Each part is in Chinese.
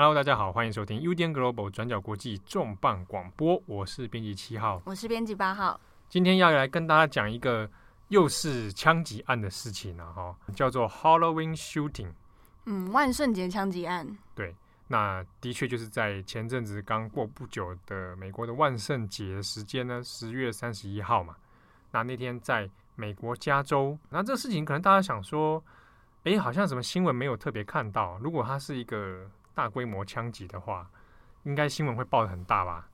Hello，大家好，欢迎收听 UDN Global 转角国际重磅广播，我是编辑七号，我是编辑八号。今天要来跟大家讲一个又是枪击案的事情了哈，叫做 Halloween Shooting，嗯，万圣节枪击案。对，那的确就是在前阵子刚过不久的美国的万圣节时间呢，十月三十一号嘛。那那天在美国加州，那这个事情可能大家想说，哎，好像什么新闻没有特别看到。如果它是一个大规模枪击的话，应该新闻会报的很大吧？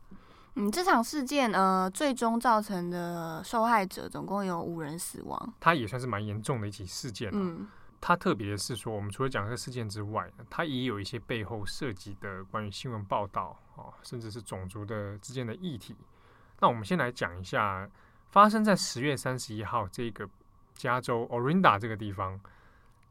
嗯，这场事件呃，最终造成的受害者总共有五人死亡，它也算是蛮严重的一起事件。嗯，它特别的是说，我们除了讲这个事件之外，它也有一些背后涉及的关于新闻报道哦，甚至是种族的之间的议题。那我们先来讲一下发生在十月三十一号这个加州 Orinda 这个地方。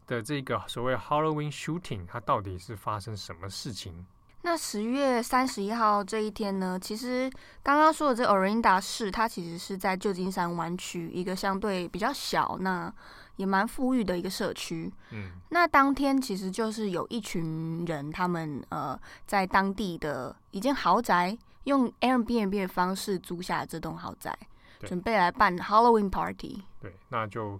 的这个所谓 Halloween shooting，它到底是发生什么事情？那十月三十一号这一天呢？其实刚刚说的这 Orinda 市，它其实是在旧金山湾区一个相对比较小，那也蛮富裕的一个社区。嗯，那当天其实就是有一群人，他们呃在当地的一间豪宅，用 Airbnb 的方式租下这栋豪宅，准备来办 Halloween party。对，那就。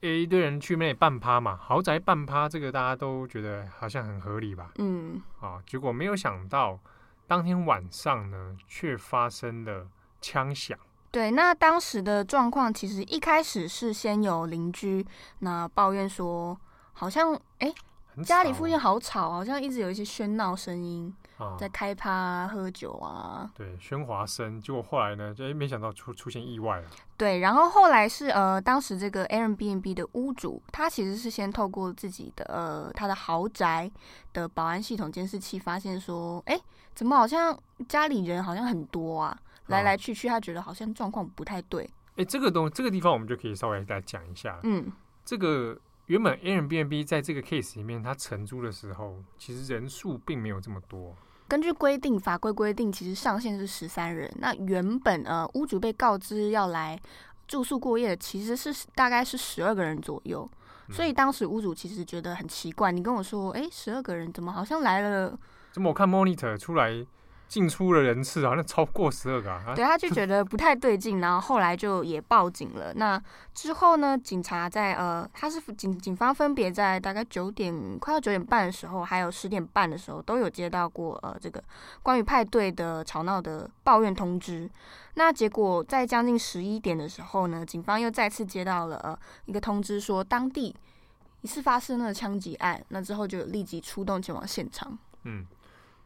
一堆人去那里办趴嘛，豪宅半趴，这个大家都觉得好像很合理吧？嗯，啊，结果没有想到，当天晚上呢，却发生了枪响。对，那当时的状况其实一开始是先有邻居那抱怨说，好像哎，家里附近好吵，好像一直有一些喧闹声音。在开趴、啊、喝酒啊，对，喧哗声。结果后来呢，就诶，没想到出出现意外了。对，然后后来是呃，当时这个 Airbnb 的屋主，他其实是先透过自己的呃他的豪宅的保安系统监视器，发现说，哎，怎么好像家里人好像很多啊，来来去去，他觉得好像状况不太对。哎，这个东这个地方我们就可以稍微来讲一下。嗯，这个原本 Airbnb 在这个 case 里面，他承租的时候，其实人数并没有这么多。根据规定，法规规定，其实上限是十三人。那原本呃，屋主被告知要来住宿过夜，其实是大概是十二个人左右。嗯。所以当时屋主其实觉得很奇怪，你跟我说，哎，十二个人怎么好像来了？怎么我看 monitor 出来？进出的人次啊，那超过十二个啊！对，他就觉得不太对劲，然后后来就也报警了。那之后呢，警察在呃，他是警警方分别在大概九点快到九点半的时候，还有十点半的时候，都有接到过呃这个关于派对的吵闹的抱怨通知。那结果在将近十一点的时候呢，警方又再次接到了呃一个通知，说当地疑似发生了枪击案。那之后就立即出动前往现场。嗯。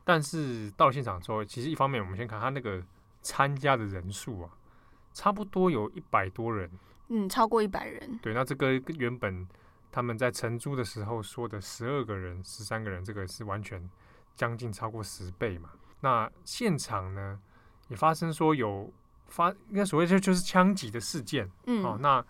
但是到现场之后，其实一方面我们先看他那个参加的人数啊，差不多有一百多人，嗯，超过一百人。对，那这个原本他们在承租的时候说的十二个人、十三个人，这个是完全将近超过十倍嘛。那现场呢也发生说有发，应该所谓就就是枪击的事件，嗯，哦，那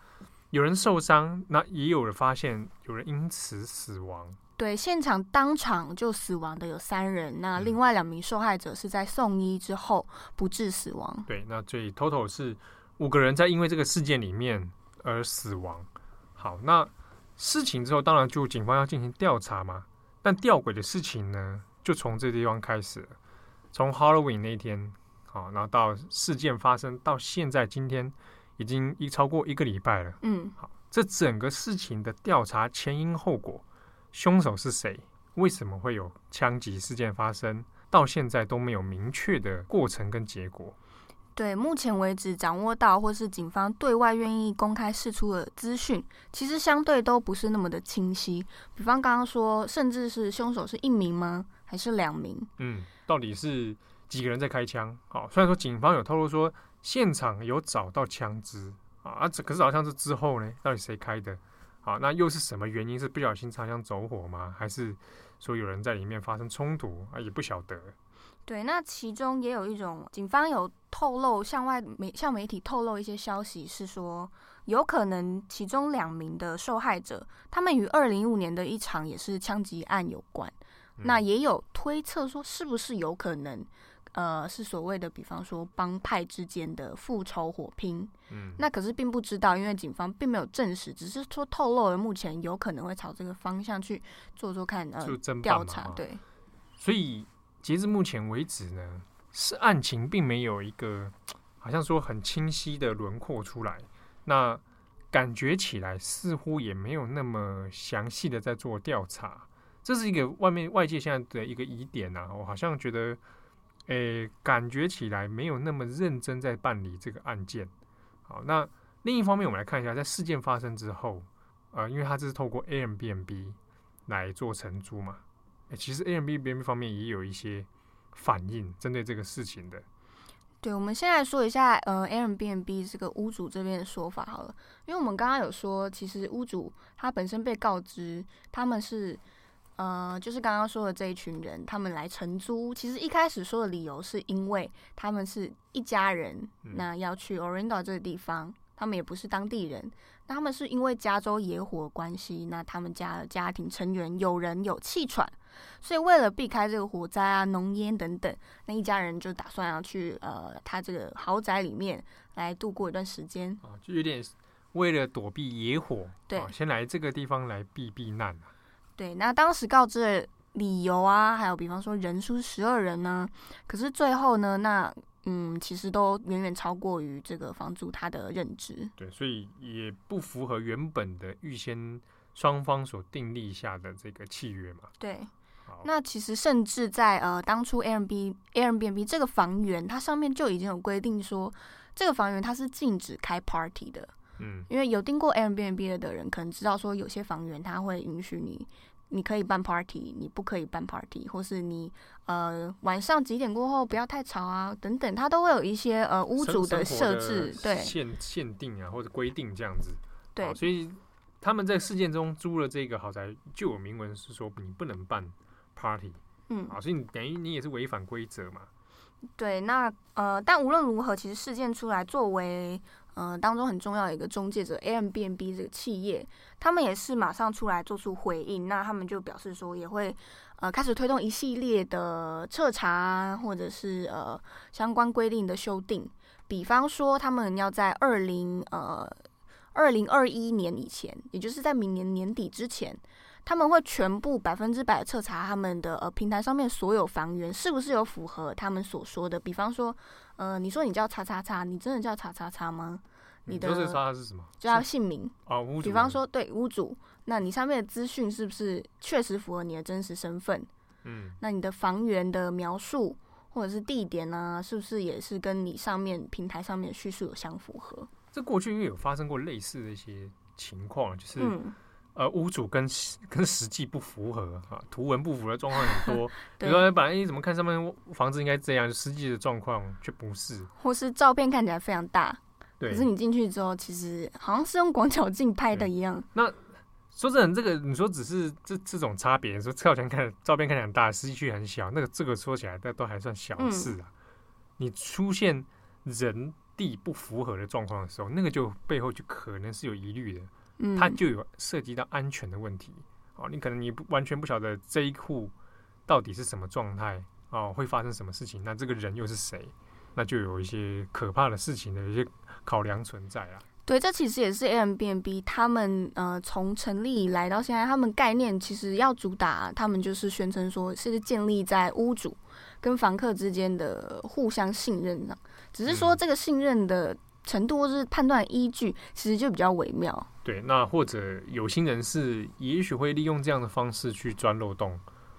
有人受伤，那也有人发现有人因此死亡。对，现场当场就死亡的有三人，那另外两名受害者是在送医之后不治死亡。对，那所以 total 是五个人在因为这个事件里面而死亡。好，那事情之后当然就警方要进行调查嘛。但吊诡的事情呢，就从这地方开始了。从 Halloween 那天，好，然后到事件发生到现在今天，已经一超过一个礼拜了。嗯，好，这整个事情的调查前因后果。凶手是谁？为什么会有枪击事件发生？到现在都没有明确的过程跟结果。对，目前为止掌握到或是警方对外愿意公开释出的资讯，其实相对都不是那么的清晰。比方刚刚说，甚至是凶手是一名吗？还是两名？嗯，到底是几个人在开枪？好，虽然说警方有透露说现场有找到枪支啊，啊可是找到枪支之后呢，到底谁开的？好，那又是什么原因？是不小心擦枪走火吗？还是说有人在里面发生冲突啊？也不晓得。对，那其中也有一种，警方有透露向外媒向媒体透露一些消息，是说有可能其中两名的受害者，他们与二零一五年的一场也是枪击案有关。嗯。那也有推测说，是不是有可能？呃，是所谓的，比方说帮派之间的复仇火拼，嗯，那可是并不知道，因为警方并没有证实，只是说透露了目前有可能会朝这个方向去做做看，呃，调查，对，所以截至目前为止呢，是案情并没有一个好像说很清晰的轮廓出来。那感觉起来似乎也没有那么详细的在做调查，这是一个外面外界现在的一个疑点呐、啊。我好像觉得，诶、感觉起来没有那么认真在办理这个案件。好，那另一方面，我们来看一下，在事件发生之后，呃，因为它这是透过 Airbnb 来做承租嘛，诶、其实 Airbnb 方面也有一些反应针对这个事情的。对，我们先来说一下，呃，Airbnb 这个屋主这边的说法好了，因为我们刚刚有说，其实屋主他本身被告知他们是，呃，就是刚刚说的这一群人，他们来承租，其实一开始说的理由是因为他们是一家人，那要去 Orinda 这个地方，他们也不是当地人。那他们是因为加州野火关系，那他们家的家庭成员有人有气喘，所以为了避开这个火灾啊、浓烟等等，那一家人就打算要去呃他这个豪宅里面来度过一段时间啊，就有点为了躲避野火，对，啊、先来这个地方来避避难。对，那当时告知的理由啊，还有比方说人数十二人呢，可是最后呢，那。嗯，其实都远远超过于这个房主他的认知，对，所以也不符合原本的预先双方所订立下的这个契约嘛。对，那其实甚至在呃当初 Airbnb Airbnb 这个房源，它上面就已经有规定说，这个房源它是禁止开 party 的。嗯，因为有订过 Airbnb 的人可能知道说，有些房源他会允许你。你可以办 party，你不可以办 party，或是你呃晚上几点过后不要太吵啊，等等，他都会有一些呃屋主的设置，对限限定啊或者规定这样子。对，所以他们在事件中租了这个豪宅，就有明文是说你不能办 party，嗯，啊，所以你等于你也是违反规则嘛。对，那呃，但无论如何，其实事件出来，作为呃当中很重要的一个中介者，Airbnb 这个企业，他们也是马上出来做出回应。那他们就表示说，也会呃开始推动一系列的彻查，或者是呃相关规定的修订。比方说，他们要在二零呃二零二一年以前，也就是在明年年底之前。他们会全部百分之百彻查他们的呃平台上面所有房源是不是有符合他们所说的。比方说，呃，你说你叫叉叉叉，你真的叫叉叉叉吗？你的叉叉是什么？叫姓名啊。屋主。比方说，对屋主，那你上面的资讯是不是确实符合你的真实身份？嗯。那你的房源的描述或者是地点呢，是不是也是跟你上面平台上面的叙述有相符合？这过去因为有发生过类似的一些情况，就是。嗯呃，屋主跟跟实际不符合啊，图文不符的状况很 多。比如说，本来你怎么看上面房子应该这样，实际的状况却不是，或是照片看起来非常大，对，可是你进去之后，其实好像是用广角镜拍的一样。那说真的，这个你说只是这这种差别，说照片看照片看起来很大，实际却很小，那个这个说起来，那都还算小事啊。嗯、你出现人地不符合的状况的时候，那个就背后就可能是有疑虑的。它就有涉及到安全的问题哦，你可能你不完全不晓得这一户到底是什么状态哦，会发生什么事情，那这个人又是谁？那就有一些可怕的事情的一些考量存在啦。对，这其实也是 Airbnb 他们呃从成立以来到现在，他们概念其实要主打，他们就是宣称说是建立在屋主跟房客之间的互相信任上，只是说这个信任的程度或是判断依据，其实就比较微妙。对，那或者有心人士也许会利用这样的方式去钻漏洞，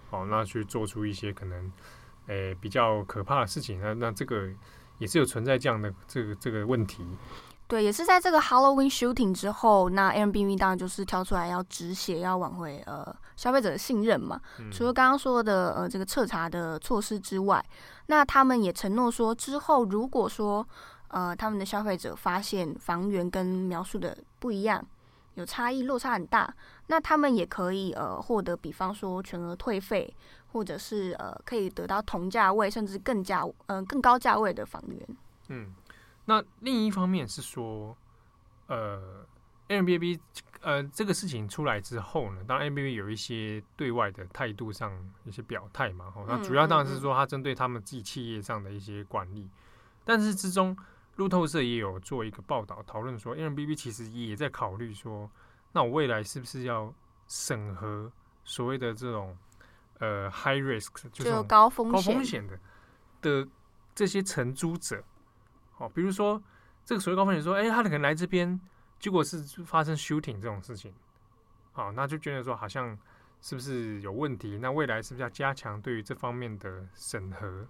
哦，那去做出一些可能，诶、欸、比较可怕的事情。那那这个也是有存在这样的这个这个问题。对，也是在这个 Halloween shooting 之后，那 Airbnb 当然就是挑出来要止血，要挽回呃消费者的信任嘛。嗯、除了刚刚说的呃这个彻查的措施之外，那他们也承诺说之后如果说呃他们的消费者发现房源跟描述的不一样。有差异，落差很大，那他们也可以呃获得，比方说全额退费，或者是呃可以得到同价位甚至更价嗯、呃、更高价位的房源。嗯，那另一方面是说，呃，Airbnb 呃这个事情出来之后呢，当然 Airbnb 有一些对外的态度上一些表态嘛，哦，那主要当然是说他针对他们自己企业上的一些管理，但是之中。路透社也有做一个报道，讨论说，Airbnb 其实也在考虑说，那我未来是不是要审核所谓的这种呃 high risk 就是高风险高风险的的这些承租者，哦，比如说这个所谓高风险说，哎，他可能来这边，结果是发生 shooting 这种事情，好，那就觉得说好像是不是有问题？那未来是不是要加强对于这方面的审核？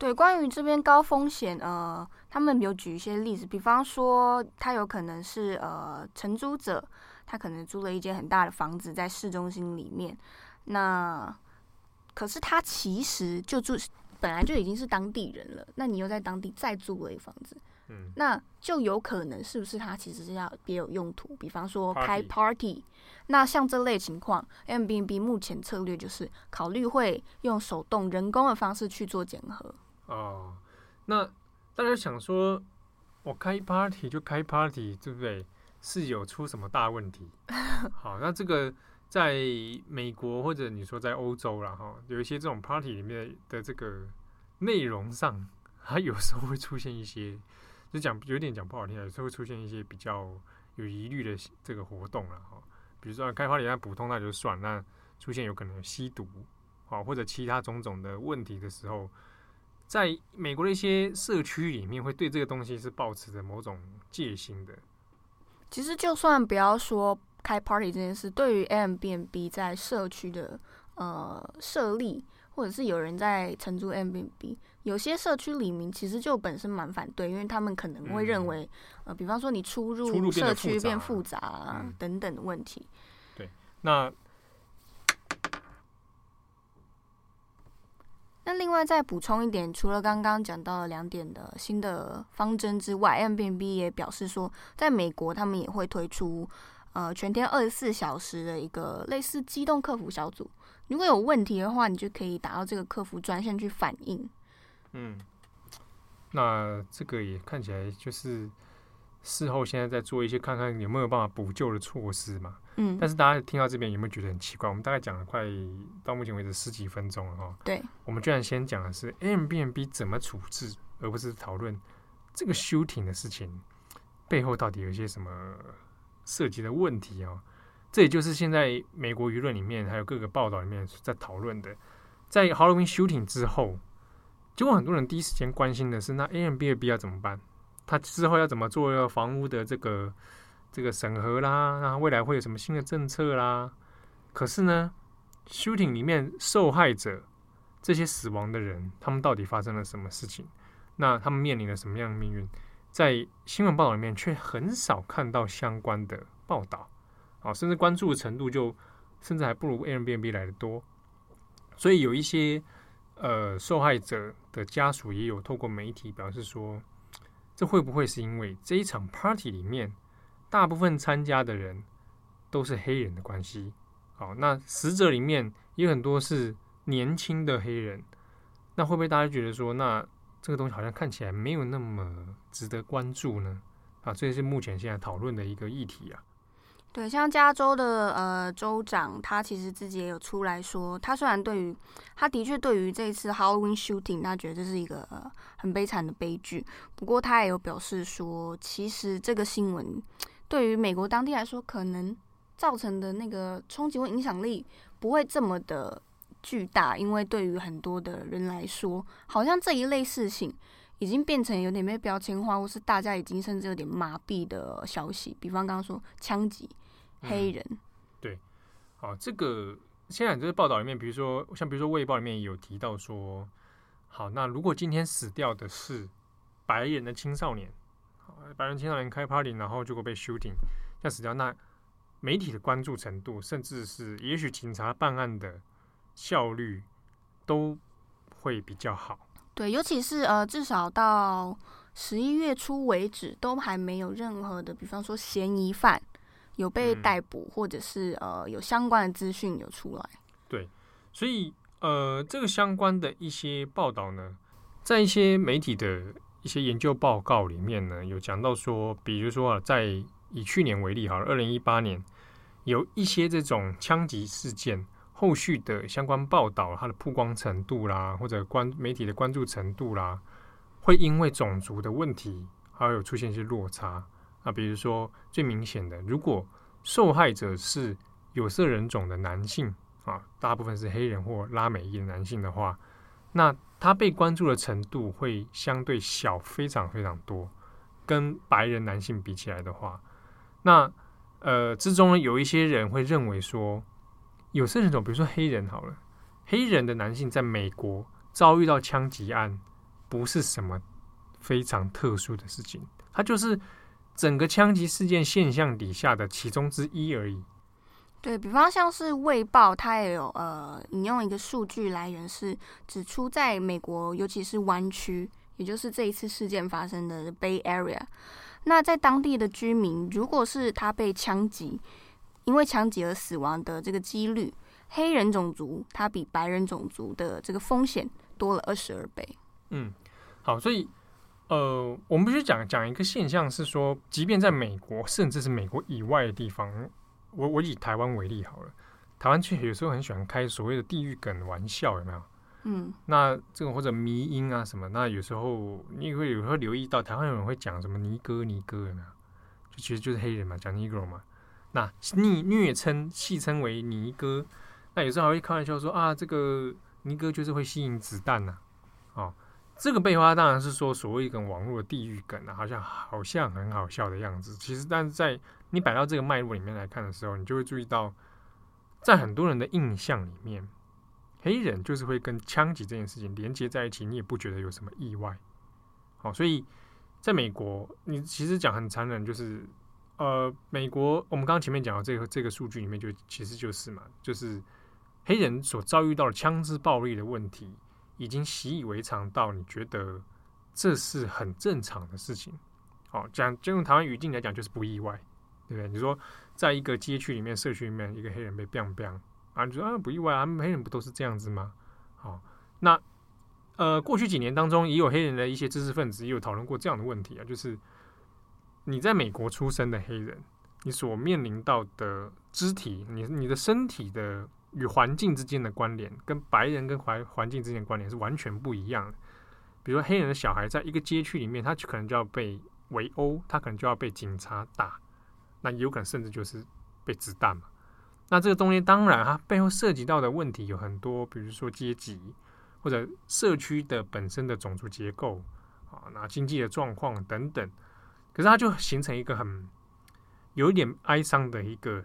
对，关于这边高风险，呃，他们有举一些例子，比方说，他有可能是呃承租者，他可能租了一间很大的房子在市中心里面，那可是他其实就住本来就已经是当地人了，那你又在当地再租了一房子，嗯，那就有可能是不是他其实是要别有用途，比方说开 party，那像这类情况，Airbnb 目前策略就是考虑会用手动人工的方式去做检核。哦，那大家想说，我开 party 就开 party，对不对？是有出什么大问题？好，那这个在美国或者你说在欧洲啦，哈，有一些这种 party 里面的这个内容上，它有时候会出现一些，就讲有点讲不好听，有时候会出现一些比较有疑虑的这个活动了，哈。比如说开 party 那普通那就算，那出现有可能有吸毒，啊，或者其他种种的问题的时候。在美国的一些社区里面，会对这个东西是保持着某种戒心的。其实，就算不要说开 party 这件事，对于 Airbnb 在社区的呃设立，或者是有人在承租 Airbnb，有些社区里面其实就本身蛮反对，因为他们可能会认为，嗯、呃，比方说你出入社区变复杂啊等等的问题。对，那。那另外再补充一点，除了刚刚讲到了两点的新的方针之外，Airbnb 也表示说，在美国他们也会推出呃全天二十四小时的一个类似机动客服小组，如果有问题的话，你就可以打到这个客服专线去反映。嗯，那这个也看起来就是。事后现在在做一些看看有没有办法补救的措施嘛？嗯，但是大家听到这边有没有觉得很奇怪？我们大概讲了快到目前为止十几分钟了哈。对，我们居然先讲的是 Airbnb 怎么处置，而不是讨论这个 shooting 的事情背后到底有一些什么涉及的问题啊？这也就是现在美国舆论里面还有各个报道里面在讨论的，在 Halloween shooting 之后，结果很多人第一时间关心的是，那 Airbnb 要怎么办？他之后要怎么做房屋的这个这个审核啦？那未来会有什么新的政策啦？可是呢，shooting 里面受害者这些死亡的人，他们到底发生了什么事情？那他们面临了什么样的命运？在新闻报道里面却很少看到相关的报道，啊，甚至关注的程度就甚至还不如 Airbnb 来的多。所以有一些呃受害者的家属也有透过媒体表示说。这会不会是因为这一场 party 里面大部分参加的人都是黑人的关系？好，那死者里面有很多是年轻的黑人，那会不会大家觉得说，那这个东西好像看起来没有那么值得关注呢？啊，这是目前现在讨论的一个议题啊。对，像加州的呃州长，他其实自己也有出来说，他虽然对于他的确对于这一次 Halloween shooting，他觉得这是一个、很悲惨的悲剧。不过他也有表示说，其实这个新闻对于美国当地来说，可能造成的那个冲击或影响力不会这么的巨大，因为对于很多的人来说，好像这一类事情已经变成有点被标签化，或是大家已经甚至有点麻痹的消息。比方刚刚说枪击。黑人、嗯，对，好，这个现在这个报道里面，比如说像比如说《卫报》里面有提到说，好，那如果今天死掉的是白人的青少年，白人青少年开 party，然后结果被 shooting，这样死掉，那媒体的关注程度，甚至是也许警察办案的效率都会比较好。对，尤其是呃，至少到十一月初为止，都还没有任何的，比方说嫌疑犯。有被逮捕，或者是呃有相关的资讯有出来。对，所以呃这个相关的一些报道呢，在一些媒体的一些研究报告里面呢，有讲到说，比如说啊，在以去年为例，好了，二零一八年有一些这种枪击事件后续的相关报道，它的曝光程度啦，或者关媒体的关注程度啦，会因为种族的问题，还有出现一些落差。啊，比如说最明显的，如果受害者是有色人种的男性啊，大部分是黑人或拉美裔的男性的话，那他被关注的程度会相对小，非常非常多。跟白人男性比起来的话，那呃之中，有一些人会认为说，有色人种，比如说黑人好了，黑人的男性在美国遭遇到枪击案，不是什么非常特殊的事情，他就是整个枪击事件现象底下的其中之一而已。对，比方像是《卫报》，它也有呃引用一个数据来源是指出，在美国尤其是湾区，也就是这一次事件发生的 Bay Area，那在当地的居民，如果是他被枪击，因为枪击而死亡的这个几率，黑人种族他比白人种族的这个风险多了二十二倍。嗯，好，所以呃，我们必须讲讲一个现象是说，即便在美国，甚至是美国以外的地方。我我以台湾为例好了，台湾其实有时候很喜欢开所谓的地域梗玩笑，有没有？嗯，那这种或者迷音啊什么，那有时候你会有时候留意到台湾有人会讲什么尼哥尼哥有没有？就其实就是黑人嘛，讲尼哥嘛。那逆虐称戏称为尼哥，那有时候还会开玩笑说啊，这个尼哥就是会吸引子弹呐、啊。哦，这个背后当然是说所谓一个网络的地狱梗啊，好像好像很好笑的样子。其实但是在你摆到这个脉络里面来看的时候，你就会注意到，在很多人的印象里面，黑人就是会跟枪击这件事情连接在一起，你也不觉得有什么意外。好，所以在美国，你其实讲很残忍，就是呃，美国我们刚刚前面讲的这个这个数据里面，就其实就是嘛，就是黑人所遭遇到的枪支暴力的问题，已经习以为常到你觉得这是很正常的事情。好，讲就用台湾语境来讲，就是不意外。对不对？你说，在一个街区里面、社区里面，一个黑人被 biang biang 啊，你说啊，不意外啊，黑人不都是这样子吗？好，那呃，过去几年当中，也有黑人的一些知识分子也有讨论过这样的问题啊，就是你在美国出生的黑人，你所面临到的肢体，你你的身体的与环境之间的关联，跟白人跟环环境之间的关联是完全不一样的。比如说，黑人的小孩在一个街区里面，他就可能就要被围殴，他可能就要被警察打。那有可能甚至就是被子弹嘛？那这个东西当然它背后涉及到的问题有很多，比如说阶级或者社区的本身的种族结构啊，那经济的状况等等。可是它就形成一个很有一点哀伤的一个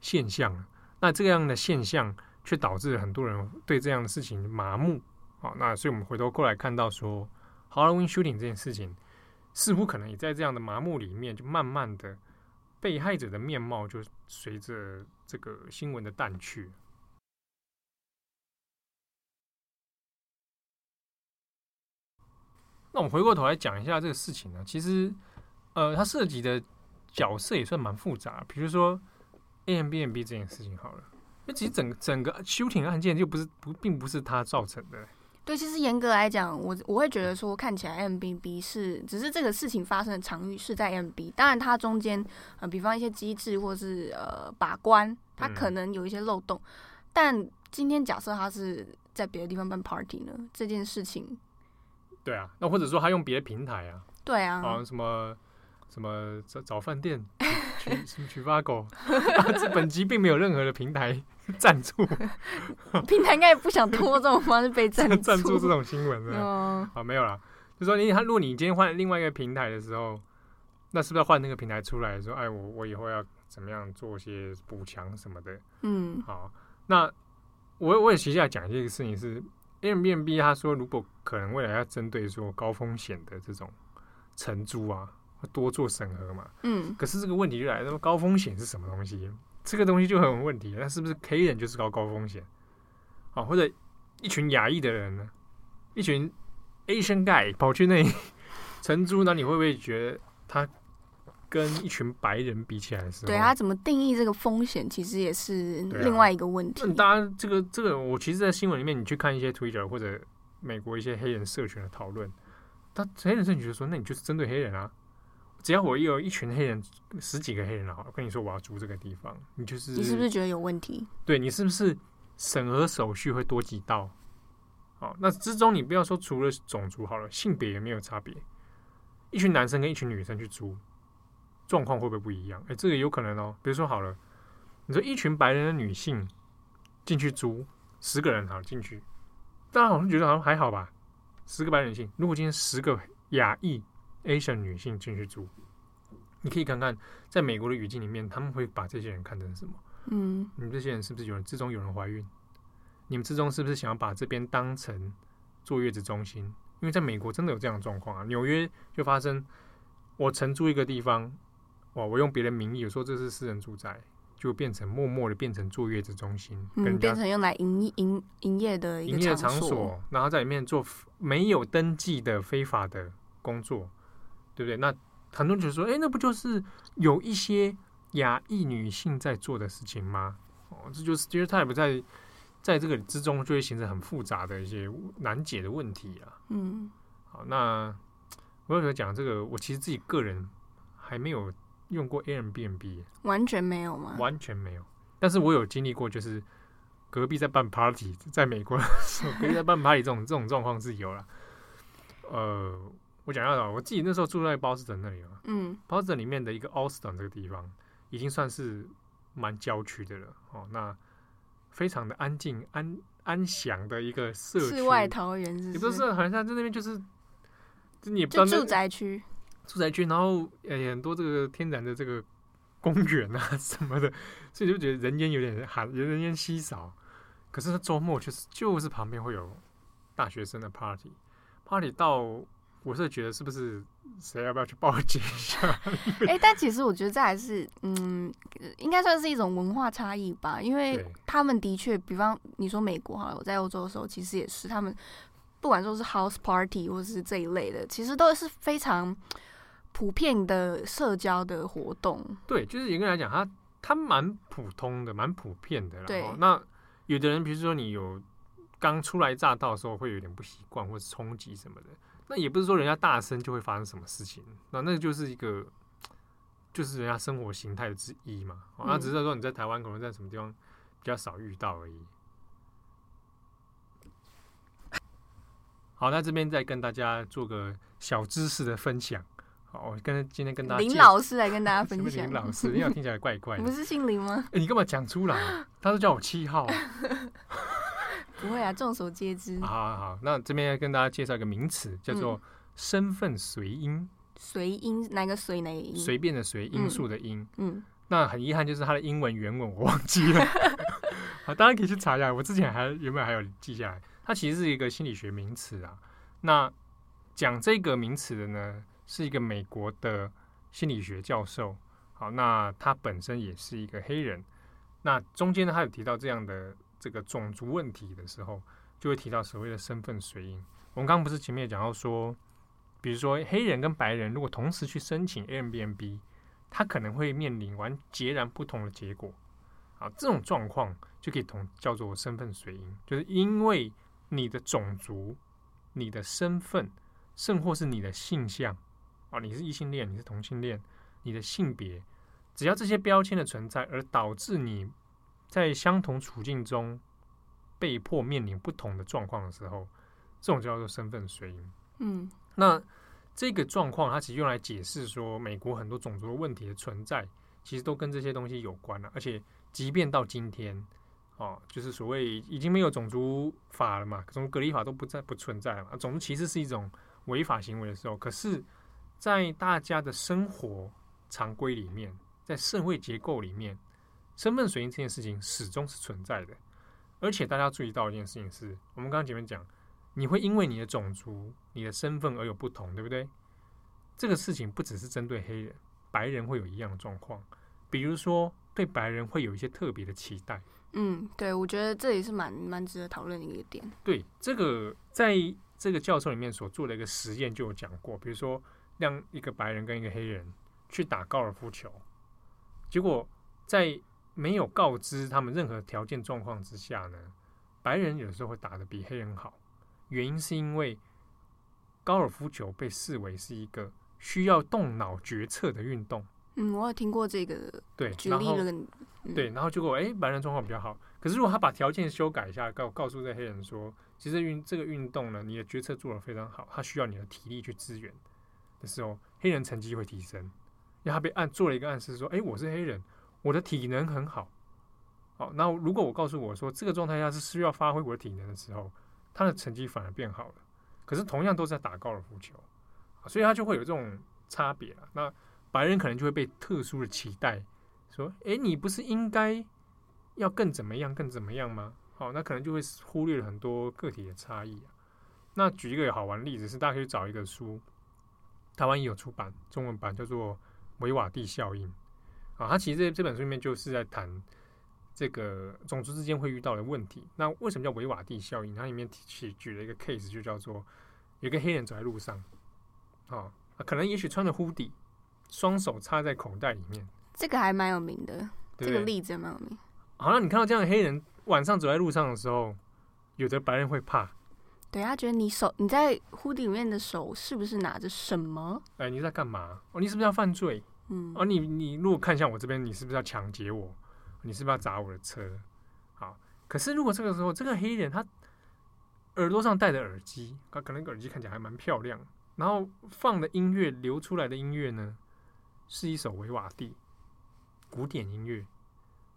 现象。那这样的现象却导致很多人对这样的事情麻木啊。那所以我们回头过来看到说，Halloween shooting 这件事情似乎可能也在这样的麻木里面，就慢慢的。被害者的面貌就随着这个新闻的淡去。那我们回过头来讲一下这个事情呢，其实，呃，它涉及的角色也算蛮复杂。比如说 Airbnb 这件事情好了，那其实整个整个 shooting 案件就不是不并不是他造成的。对，其实严格来讲，我我会觉得说，看起来 MBB 是只是这个事情发生的场域是在 MB，当然它中间呃，比方一些机制或是呃把关，它可能有一些漏洞。嗯、但今天假设他是在别的地方办 party 呢，这件事情，对啊，那或者说他用别的平台啊，对啊，啊什么什么找找饭店。取什么取发狗？这本集并没有任何的平台 赞助，平台应该也不想拖这种方式被赞助赞助这种新闻的。啊、哦，没有啦，就说你他，如果你今天换另外一个平台的时候，那是不是要换那个平台出来说，哎，我我以后要怎么样做一些补强什么的？嗯，好，那我我也其实要讲一个事情是，Airbnb 他说，如果可能未来要针对说高风险的这种承租啊。多做审核嘛，嗯，可是这个问题就来了，那么高风险是什么东西？这个东西就很有问题。那是不是黑人就是高高风险？啊，或者一群亚裔的人呢？一群 Asian guy 跑去那里承租，那你会不会觉得他跟一群白人比起来的时候，对他怎么定义这个风险，其实也是另外一个问题。那大家这个这个，我其实，在新闻里面你去看一些 Twitter 或者美国一些黑人社群的讨论，他黑人社群就说，那你就是针对黑人啊。只要我有一群黑人，十几个黑人好，我跟你说我要租这个地方，你就是你是不是觉得有问题？对，你是不是审核手续会多几道？好，那之中你不要说除了种族好了，性别也没有差别。一群男生跟一群女生去租，状况会不会不一样？哎，这个有可能哦。比如说好了，你说一群白人的女性进去租，十个人好进去，大家好像觉得好像还好吧。十个白人女性，如果今天十个亚裔 Asian 女性进去住，你可以看看，在美国的语境里面，他们会把这些人看成什么？嗯，你们这些人是不是有人之中有人怀孕？你们之中是不是想要把这边当成坐月子中心？因为在美国真的有这样的状况啊，纽约就发生，我承租一个地方，哇，我用别人名义说这是私人住宅。就变成默默的变成坐月子中心，嗯，变成用来营营营业的营业场所，然后在里面做没有登记的非法的工作，对不对？那很多人就说，哎，那不就是有一些亚裔女性在做的事情吗？哦，这就是其实他也不在在这个之中，就会形成很复杂的一些难解的问题啊。嗯，好，那我有讲这个，我其实自己个人还没有。用过 Airbnb 完全没有吗？完全没有，但是我有经历过，就是隔壁在办 party，在美国的时候，隔壁在办 party 这种这种状况是有了。呃，我讲一下，我自己那时候住在波士顿那里嘛，嗯，波士顿里面的一个 Austin 这个地方，已经算是蛮郊区的了哦。那非常的安静、安安详的一个社区，世外桃源是不是？也不是，好像在那边就是，就你就住宅区。住宅区，然后诶很多这个天然的这个公园啊什么的，所以就觉得人烟有点罕，人烟稀少。可是他周末就是就是旁边会有大学生的 party，party 到我是觉得是不是谁要不要去报警一下？哎，但其实我觉得这还是嗯，应该算是一种文化差异吧，因为他们的确，比方你说美国哈，我在欧洲的时候其实也是，他们不管说是 house party 或是这一类的，其实都是非常。普遍的社交的活动，对，就是严格来讲，它它蛮普通的，蛮普遍的。对，那有的人，比如说你有刚初来乍到的时候，会有点不习惯或是冲击什么的，那也不是说人家大声就会发生什么事情，那那就是一个，就是人家生活形态之一嘛。那只是说你在台湾可能在什么地方比较少遇到而已。好，那这边再跟大家做个小知识的分享。好，我跟今天跟大家林老师来跟大家 分享。林老师，你好，听起来怪怪的。不是姓林吗？你干嘛讲出来？他都叫我七号。不会啊，众所皆知。好好好，那这边要跟大家介绍一个名词，叫做身份随因。随因哪个随哪？随便的随，因素的因。嗯。嗯，那很遗憾，就是它的英文原文我忘记了。好，大家可以去查一下。我之前还原本还有记下来。它其实是一个心理学名词啊。那讲这个名词的呢？是一个美国的心理学教授，好，那他本身也是一个黑人。那中间呢，他有提到这样的这个种族问题的时候，就会提到所谓的身份随因。我们刚刚不是前面也讲到说，比如说黑人跟白人如果同时去申请 Airbnb，他可能会面临完截然不同的结果。啊，这种状况就可以同叫做身份随因，就是因为你的种族、你的身份，甚或是你的性向。啊，你是异性恋，你是同性恋，你的性别，只要这些标签的存在，而导致你在相同处境中被迫面临不同的状况的时候，这种叫做身份水因。嗯，那这个状况它其实用来解释说，美国很多种族的问题的存在，其实都跟这些东西有关了。而且，即便到今天，哦，就是所谓已经没有种族法了嘛，种族隔离法都不在不存在了嘛，种族歧视是一种违法行为的时候，可是。在大家的生活常规里面，在社会结构里面，身份随因这件事情始终是存在的。而且大家注意到一件事情是，我们刚刚前面讲，你会因为你的种族、你的身份而有不同，对不对？这个事情不只是针对黑人，白人会有一样的状况。比如说，对白人会有一些特别的期待。嗯，对，我觉得这也是蛮蛮值得讨论的一个点。对，这个在这个教授里面所做的一个实验就有讲过，比如说。让一个白人跟一个黑人去打高尔夫球，结果在没有告知他们任何条件状况之下呢，白人有时候会打得比黑人好。原因是因为高尔夫球被视为是一个需要动脑决策的运动。嗯，我有听过这个。对，举例了。嗯、对，然后结果哎，白人状况比较好。可是如果他把条件修改一下，告告诉这黑人说，其实运这个运动呢，你的决策做得非常好，他需要你的体力去支援。的时候，黑人成绩会提升，因为他被暗做了一个暗示，说：“哎，我是黑人，我的体能很好，好，那如果我告诉我说这个状态下是需要发挥我的体能的时候，他的成绩反而变好了。可是同样都在打高尔夫球，所以他就会有这种差别啊。那白人可能就会被特殊的期待，说：“诶，你不是应该要更怎么样、更怎么样吗？”好，那可能就会忽略了很多个体的差异啊。那举一个好玩的例子是，大家可以找一个书，台湾也有出版中文版，叫做《韦瓦蒂效应》啊。他其实这这本书里面就是在谈。这个种族之间会遇到的问题，那为什么叫维瓦蒂效应？它里面举举了一个 case，就叫做有一个黑人走在路上，啊，可能也许穿着 hoodie，双手插在口袋里面，这个还蛮有名的，对对这个例子蛮有名。好，那你看到这样的黑人晚上走在路上的时候，有的白人会怕，对，他觉得你手你在 hoodie 里面的手是不是拿着什么？哎，你在干嘛？哦，你是不是要犯罪？嗯，哦，你你如果看向我这边，你是不是要抢劫我？你是不是要砸我的车？好，可是如果这个时候这个黑人他耳朵上戴着耳机，他可能耳机看起来还蛮漂亮，然后放的音乐流出来的音乐呢，是一首维瓦蒂古典音乐，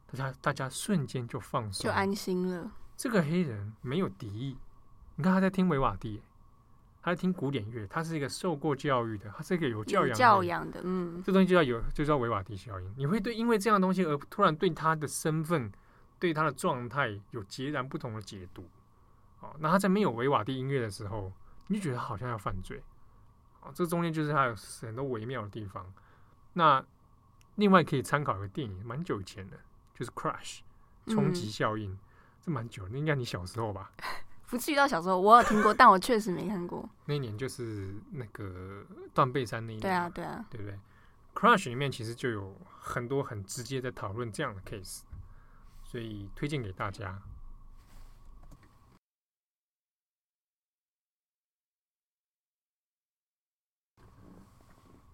大家大家瞬间就放松，就安心了。这个黑人没有敌意，你看他在听维瓦第。他在听古典乐，他是一个受过教育的，他是一个有教养的，教养的，嗯，这东西就叫有，就叫维瓦第效应。你会对因为这样的东西而突然对他的身份、对他的状态有截然不同的解读。哦，那他在没有维瓦第音乐的时候，你就觉得好像要犯罪。啊，这中间就是他有很多微妙的地方。那另外可以参考一个电影，蛮久以前的，就是《Crash》冲击效应，嗯、这蛮久那，应该你小时候吧。不至于到小时候，我有听过，但我确实没看过。那一年就是那个断背山那一年，对啊，对啊，对不对？Crush 里面其实就有很多很直接在讨论这样的 case，所以推荐给大家。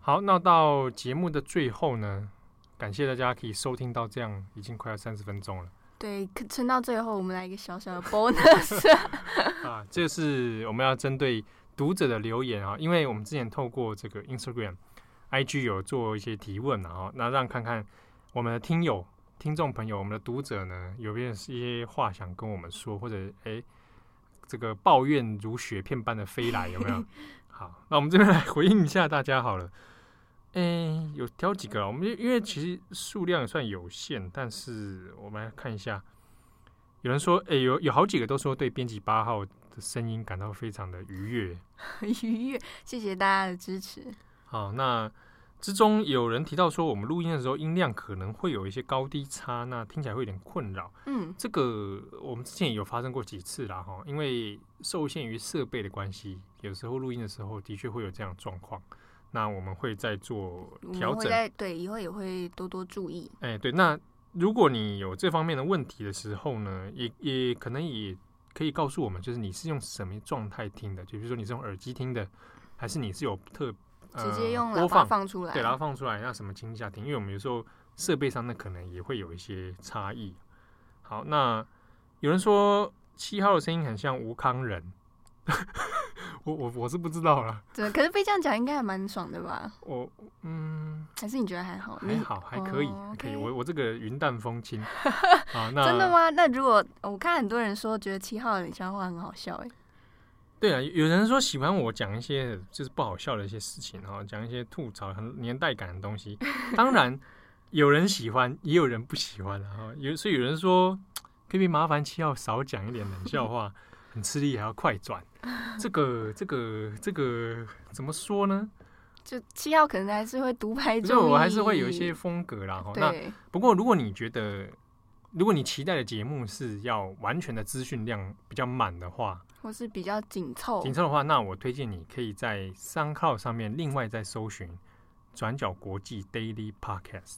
好，那到节目的最后呢，感谢大家可以收听到这样，已经快要三十分钟了。对，撑到最后，我们来一个小小的 bonus 啊！这是我们要针对读者的留言啊，因为我们之前透过这个 Instagram、IG 有做一些提问啊，那让看看我们的听友、听众朋友、我们的读者呢，有没有一些话想跟我们说，或者哎，这个抱怨如雪片般的飞来，有没有？好，那我们这边来回应一下大家好了。哎，有挑几个，我们因为其实数量算有限，但是我们来看一下。有人说，哎，有有好几个都说对编辑八号的声音感到非常的愉悦，愉悦，谢谢大家的支持。好，那之中有人提到说，我们录音的时候音量可能会有一些高低差，那听起来会有点困扰。嗯，这个我们之前也有发生过几次啦，哈，因为受限于设备的关系，有时候录音的时候的确会有这样状况。那我们会再做调整，对，以后也会多多注意。哎，对，那如果你有这方面的问题的时候呢，也也可能也可以告诉我们，就是你是用什么状态听的？就比如说你是用耳机听的，还是你是有特、呃、直接用喇叭放出来？对，然后放出来，那什么情况下听？因为我们有时候设备上那可能也会有一些差异。好，那有人说七号的声音很像吴康仁。我我我是不知道了，对，可是被这样讲应该还蛮爽的吧？我嗯，还是你觉得还好？还好，还可以，还可以。我我这个云淡风轻 啊，那真的吗？那如果我看很多人说觉得七号的冷笑话很好笑，哎，对啊，有人说喜欢我讲一些就是不好笑的一些事情哈，讲一些吐槽很年代感的东西。当然 有人喜欢，也有人不喜欢哈。有所以有人说，可 不可以麻烦七号少讲一点冷笑话。很吃力，还要快转，这个、这个、这个怎么说呢？就七号可能还是会独排就，我还是会有一些风格啦。哈，那不过如果你觉得，如果你期待的节目是要完全的资讯量比较满的话，或是比较紧凑紧凑的话，那我推荐你可以在 SoundCloud 上面另外再搜寻“转角国际 Daily Podcast”。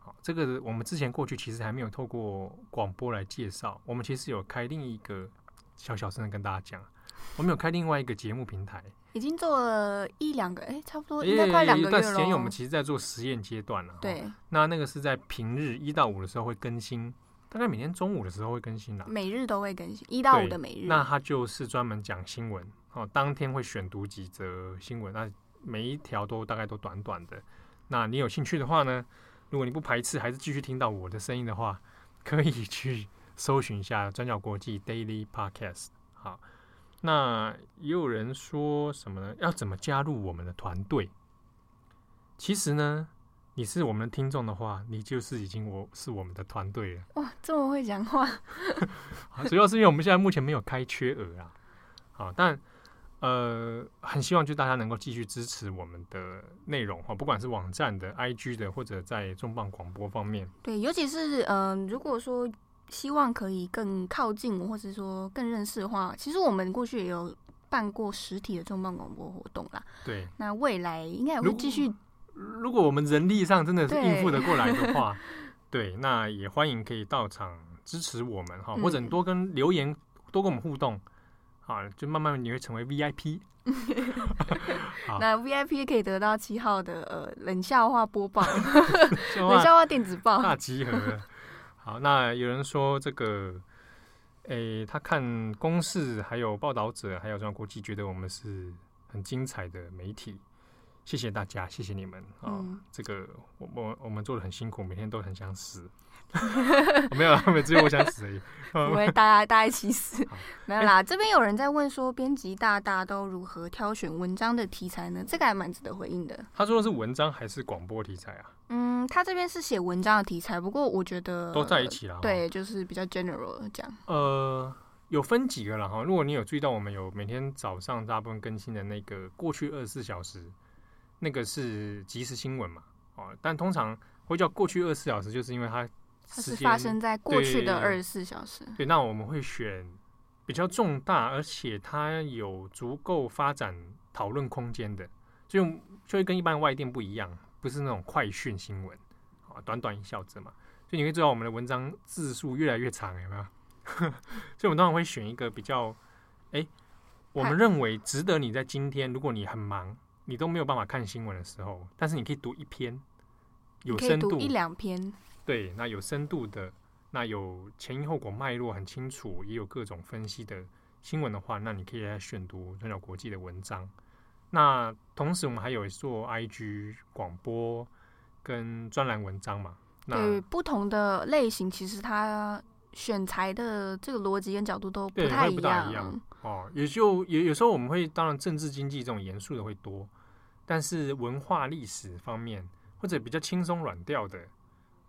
好，这个我们之前过去其实还没有透过广播来介绍，我们其实有开另一个。小小声的跟大家讲，我们有开另外一个节目平台，已经做了一两个，哎，差不多应该快两个月了。一段时间，因为我们其实在做实验阶段了。对，那那个是在平日一到五的时候会更新，大概每天中午的时候会更新的。每日都会更新，一到五的每日。那它就是专门讲新闻哦，当天会选读几则新闻，那每一条都大概都短短的。那你有兴趣的话呢，如果你不排斥，还是继续听到我的声音的话。可以去搜寻一下转角国际 Daily Podcast。好，那也有人说什么呢？要怎么加入我们的团队？其实呢，你是我们的听众的话，你就是已经我是我们的团队了。哇，这么会讲话！主要是因为我们现在目前没有开缺额啊。好，但。呃，很希望就大家能够继续支持我们的内容哈，不管是网站的、IG 的，或者在重磅广播方面。对，尤其是嗯、呃，如果说希望可以更靠近，或者说更认识的话，其实我们过去也有办过实体的重磅广播活动啦。对，那未来应该也会继续如。如果我们人力上真的是应付得过来的话，对，对，那也欢迎可以到场支持我们哈，或者你多跟留言，多跟我们互动。啊，就慢慢你会成为 VIP，那 VIP 可以得到七号的呃冷笑话播报，冷笑话电子报大集合。好，那有人说这个，诶、欸，他看公视还有报道者还有中央国际，觉得我们是很精彩的媒体。谢谢大家，谢谢你们啊！嗯、这个我我我们做的很辛苦，每天都很想死。没有，没有，只有我想死而已。不会，大家大家一起死。没有啦，欸、这边有人在问说，编辑大大都如何挑选文章的题材呢？这个还蛮值得回应的。他说的是文章还是广播题材啊？嗯，他这边是写文章的题材，不过我觉得都在一起了。对，就是比较 general 这样。呃，有分几个了哈。如果你有注意到，我们有每天早上大部分更新的那个过去二十四小时。那个是即时新闻嘛？哦，但通常会叫过去二十四小时，就是因为它它是发生在过去的二十四小时。对，那我们会选比较重大，而且它有足够发展讨论空间的，就就会跟一般外电不一样，不是那种快讯新闻，啊，短短一小则嘛。所以你会知道我们的文章字数越来越长，有没有？所以我们当然会选一个比较，哎，我们认为值得你在今天，如果你很忙。你都没有办法看新闻的时候，但是你可以读一篇有深度一两篇，对，那有深度的，那有前因后果脉络很清楚，也有各种分析的新闻的话，那你可以来选读转角国际的文章。那同时我们还有做 IG 广播跟专栏文章嘛？那对，不同的类型，其实它选材的这个逻辑跟角度都不太一样。哦，也就也有时候我们会，当然政治经济这种严肃的会多，但是文化历史方面或者比较轻松软调的，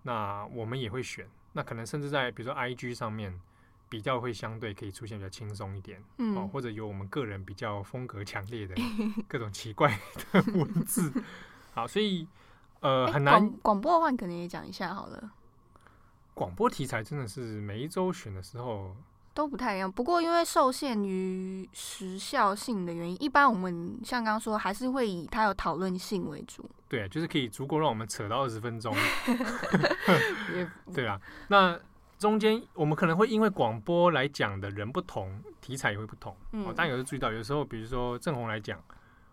那我们也会选。那可能甚至在比如说 IG 上面比较会相对可以出现比较轻松一点，嗯，哦，或者有我们个人比较风格强烈的 各种奇怪的文字。好，所以呃很难广播的话，你可能也讲一下好了。广播题材真的是每一周选的时候。都不太一样，不过因为受限于时效性的原因，一般我们像刚刚说，还是会以它有讨论性为主。对，就是可以足够让我们扯到二十分钟。对啊，那中间我们可能会因为广播来讲的人不同，题材也会不同。嗯，当然有时候注意到，有时候比如说郑红来讲，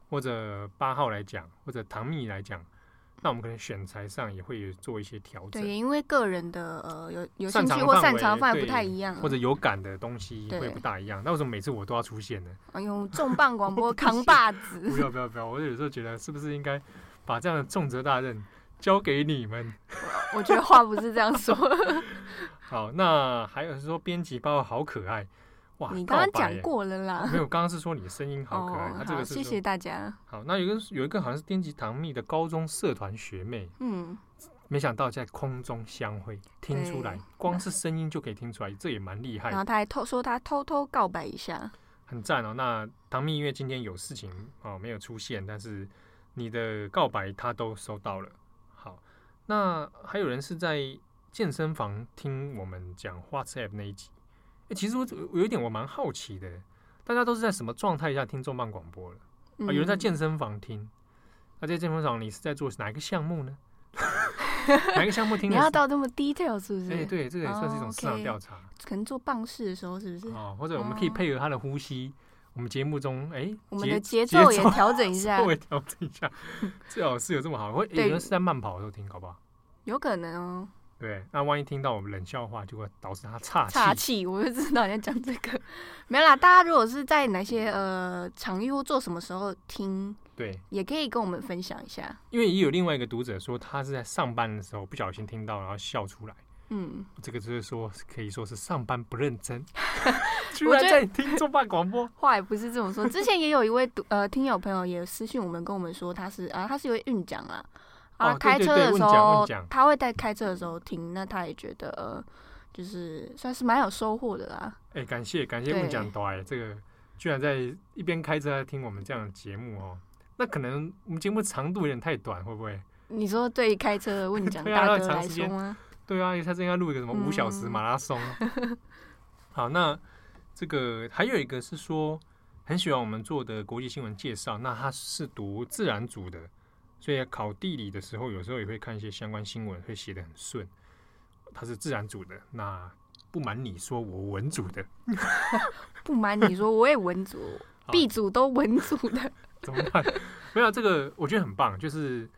或者八号来讲，或者唐蜜来讲。那我们可能选材上也会做一些调整，对，因为个人的呃有有兴趣或擅长范围不太一样，或者有感的东西会不大一样。那为什么每次我都要出现呢？哎呦，重磅广播扛把子！不要不要不要！我有时候觉得是不是应该把这样的重责大任交给你们？我觉得话不是这样说。好，那还有是说编辑包好可爱。哇，你刚刚讲过了啦。没有，刚刚是说你的声音好可爱。他这个是谢谢大家。好，那有个有一个好像是编辑唐蜜的高中社团学妹，嗯，没想到在空中相会，听出来，光是声音就可以听出来，这也蛮厉害。然后他还偷说他偷偷告白一下，很赞哦。那唐蜜因为今天有事情哦没有出现，但是你的告白他都收到了。好，那还有人是在健身房听我们讲 WhatsApp 那一集。欸、其实我我有一点我蛮好奇的，大家都是在什么状态下听重磅广播了？啊，有人在健身房听，那在健身房你是在做哪一个项目呢？哪一个项目听？你要到那么 detail 是不是？哎、欸，对，这个也算是一种市场调查。Oh, okay. 可能做棒式的时候是不是？哦，或者我们可以配合他的呼吸，我们节目中哎，欸、我们的节奏也调整一下，稍微调整一下，最好是有这么好。会有人是在慢跑的时候听，好不好？有可能哦。对，那万一听到我们冷笑话，就会导致他岔气。岔气，我就知道你在讲这个。没有啦，大家如果是在哪些呃场域或做什么时候听，对，也可以跟我们分享一下。因为也有另外一个读者说，他是在上班的时候不小心听到，然后笑出来。嗯，这个就是说可以说是上班不认真，居然在听重办广播。话也不是这么说，之前也有一位读呃听友朋友也私信我们，跟我们说他是啊，他是一位运将啊，啊，开车的时候他会在开车的时候听，那他也觉得呃，就是算是蛮有收获的啦。哎、欸，感谢感谢问讲多这个居然在一边开车在听我们这样的节目哦。那可能我们节目长度有点太短，会不会？你说对开车的问讲大哥来说吗？对啊，他正要录一个什么五小时马拉松。嗯、好，那这个还有一个是说很喜欢我们做的国际新闻介绍，那他是读自然组的，所以考地理的时候有时候也会看一些相关新闻，会写得很顺。他是自然组的，那不瞒你说，我文组的。不瞒你说，我也文组，B 组都文组的。怎么办？没有这个，我觉得很棒。就是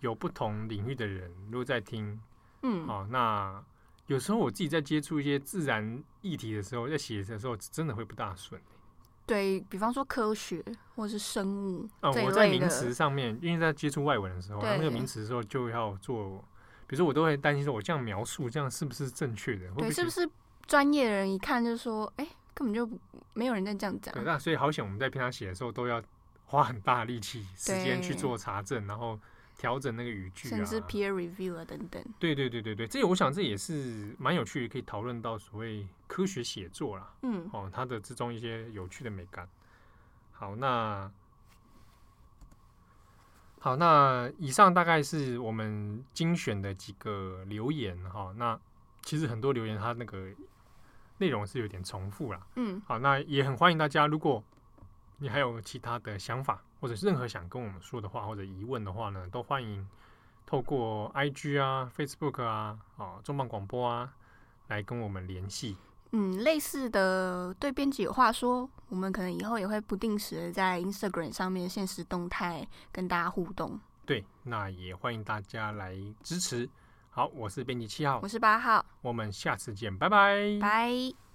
有不同领域的人如果在听，嗯，好、哦，那有时候我自己在接触一些自然议题的时候，在写的时候，真的会不大顺。对，比方说科学或是生物啊、哦，我在名词上面，因为在接触外文的时候，那个名词的时候就要做，比如说我都会担心说，我这样描述这样是不是正确的？对，是不是专业的人一看就说，哎，根本就没有人在这样讲。对，那所以好险，我们在平常写的时候都要。花很大力气、时间去做查证，然后调整那个语句啊，甚至 peer review 啊等等。对对对对对，这我想这也是蛮有趣的，可以讨论到所谓科学写作啦。嗯，哦，它的之中一些有趣的美感。好，那好，那以上大概是我们精选的几个留言哈。那其实很多留言它那个内容是有点重复啦。嗯，好，那也很欢迎大家如果。你还有其他的想法，或者是任何想跟我们说的话，或者疑问的话呢，都欢迎透过 IG 啊、Facebook 啊、啊、重磅广播啊来跟我们联系。嗯，类似的对编辑有话说，我们可能以后也会不定时在 Instagram 上面限时动态跟大家互动。对，那也欢迎大家来支持。好，我是编辑七号，我是八号，我们下次见，拜拜，拜。